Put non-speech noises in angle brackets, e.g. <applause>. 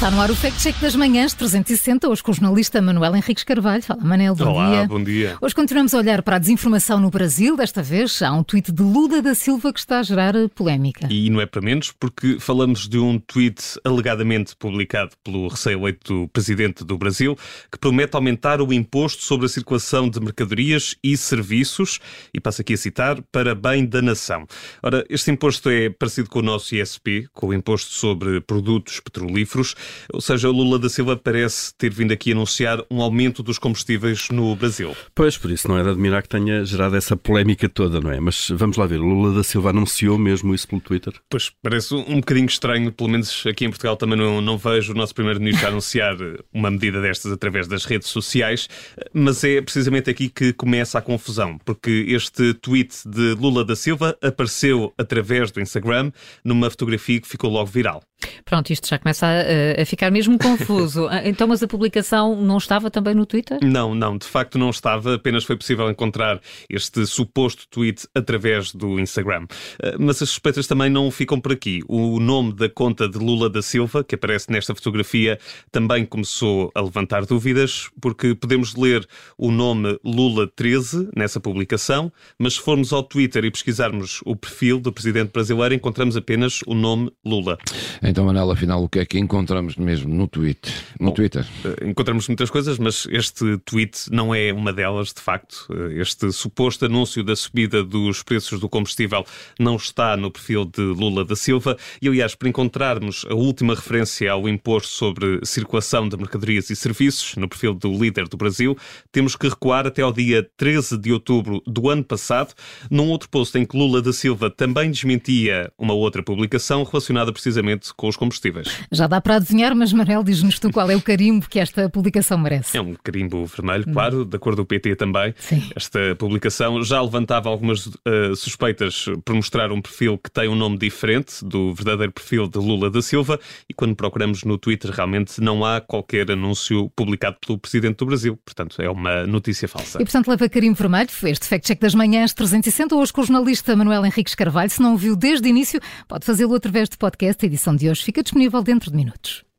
Está no ar o Fact Check das Manhãs 360, hoje com o jornalista Manuel Henriques Carvalho. Fala, Manel, bom Olá, dia. bom dia. Hoje continuamos a olhar para a desinformação no Brasil. Desta vez há um tweet de Lula da Silva que está a gerar polémica. E não é para menos, porque falamos de um tweet alegadamente publicado pelo recém-eleito presidente do Brasil, que promete aumentar o imposto sobre a circulação de mercadorias e serviços, e passo aqui a citar, para bem da nação. Ora, este imposto é parecido com o nosso ISP, com o imposto sobre produtos petrolíferos, ou seja, o Lula da Silva parece ter vindo aqui anunciar um aumento dos combustíveis no Brasil. Pois, por isso não é de admirar que tenha gerado essa polémica toda, não é? Mas vamos lá ver, o Lula da Silva anunciou mesmo isso pelo Twitter? Pois, parece um bocadinho estranho, pelo menos aqui em Portugal também não, não vejo o nosso primeiro-ministro anunciar uma medida destas através das redes sociais, mas é precisamente aqui que começa a confusão, porque este tweet de Lula da Silva apareceu através do Instagram numa fotografia que ficou logo viral. Pronto, isto já começa a, a ficar mesmo confuso. <laughs> Então, mas a publicação não estava também no Twitter? Não, não, de facto não estava, apenas foi possível encontrar este suposto tweet através do Instagram. Ah, Mas as suspeitas também não ficam por aqui. O nome da conta de Lula da Silva, que aparece nesta fotografia, também começou a levantar dúvidas, porque podemos ler o nome Lula13 nessa publicação, mas se formos ao Twitter e pesquisarmos o perfil do presidente brasileiro, encontramos apenas o nome Lula. Então, Manela, afinal, o que é que encontramos mesmo no tweet? No Bom, Twitter? Eh, Encontramos muitas coisas, mas este tweet não é uma delas, de facto. Eh, Este suposto anúncio da subida dos preços do combustível não está no perfil de Lula da Silva. E, aliás, para encontrarmos a última referência ao imposto sobre circulação de mercadorias e serviços, no perfil do líder do Brasil, temos que recuar até ao dia 13 de outubro do ano passado, num outro post em que Lula da Silva também desmentia uma outra publicação relacionada precisamente com os combustíveis. Já dá para adivinhar, mas Manel, diz-nos tu qual é o carimbo que esta publicação merece. É um carimbo vermelho, claro, da cor do PT também. Sim. Esta publicação já levantava algumas uh, suspeitas por mostrar um perfil que tem um nome diferente do verdadeiro perfil de Lula da Silva e quando procuramos no Twitter realmente não há qualquer anúncio publicado pelo Presidente do Brasil. Portanto, é uma notícia falsa. E portanto leva carimbo vermelho. Este Fact Check das Manhãs 360, hoje com o jornalista Manuel Henriques Carvalho. Se não o viu desde o início, pode fazê-lo através do podcast. A edição de hoje fica disponível dentro de minutos.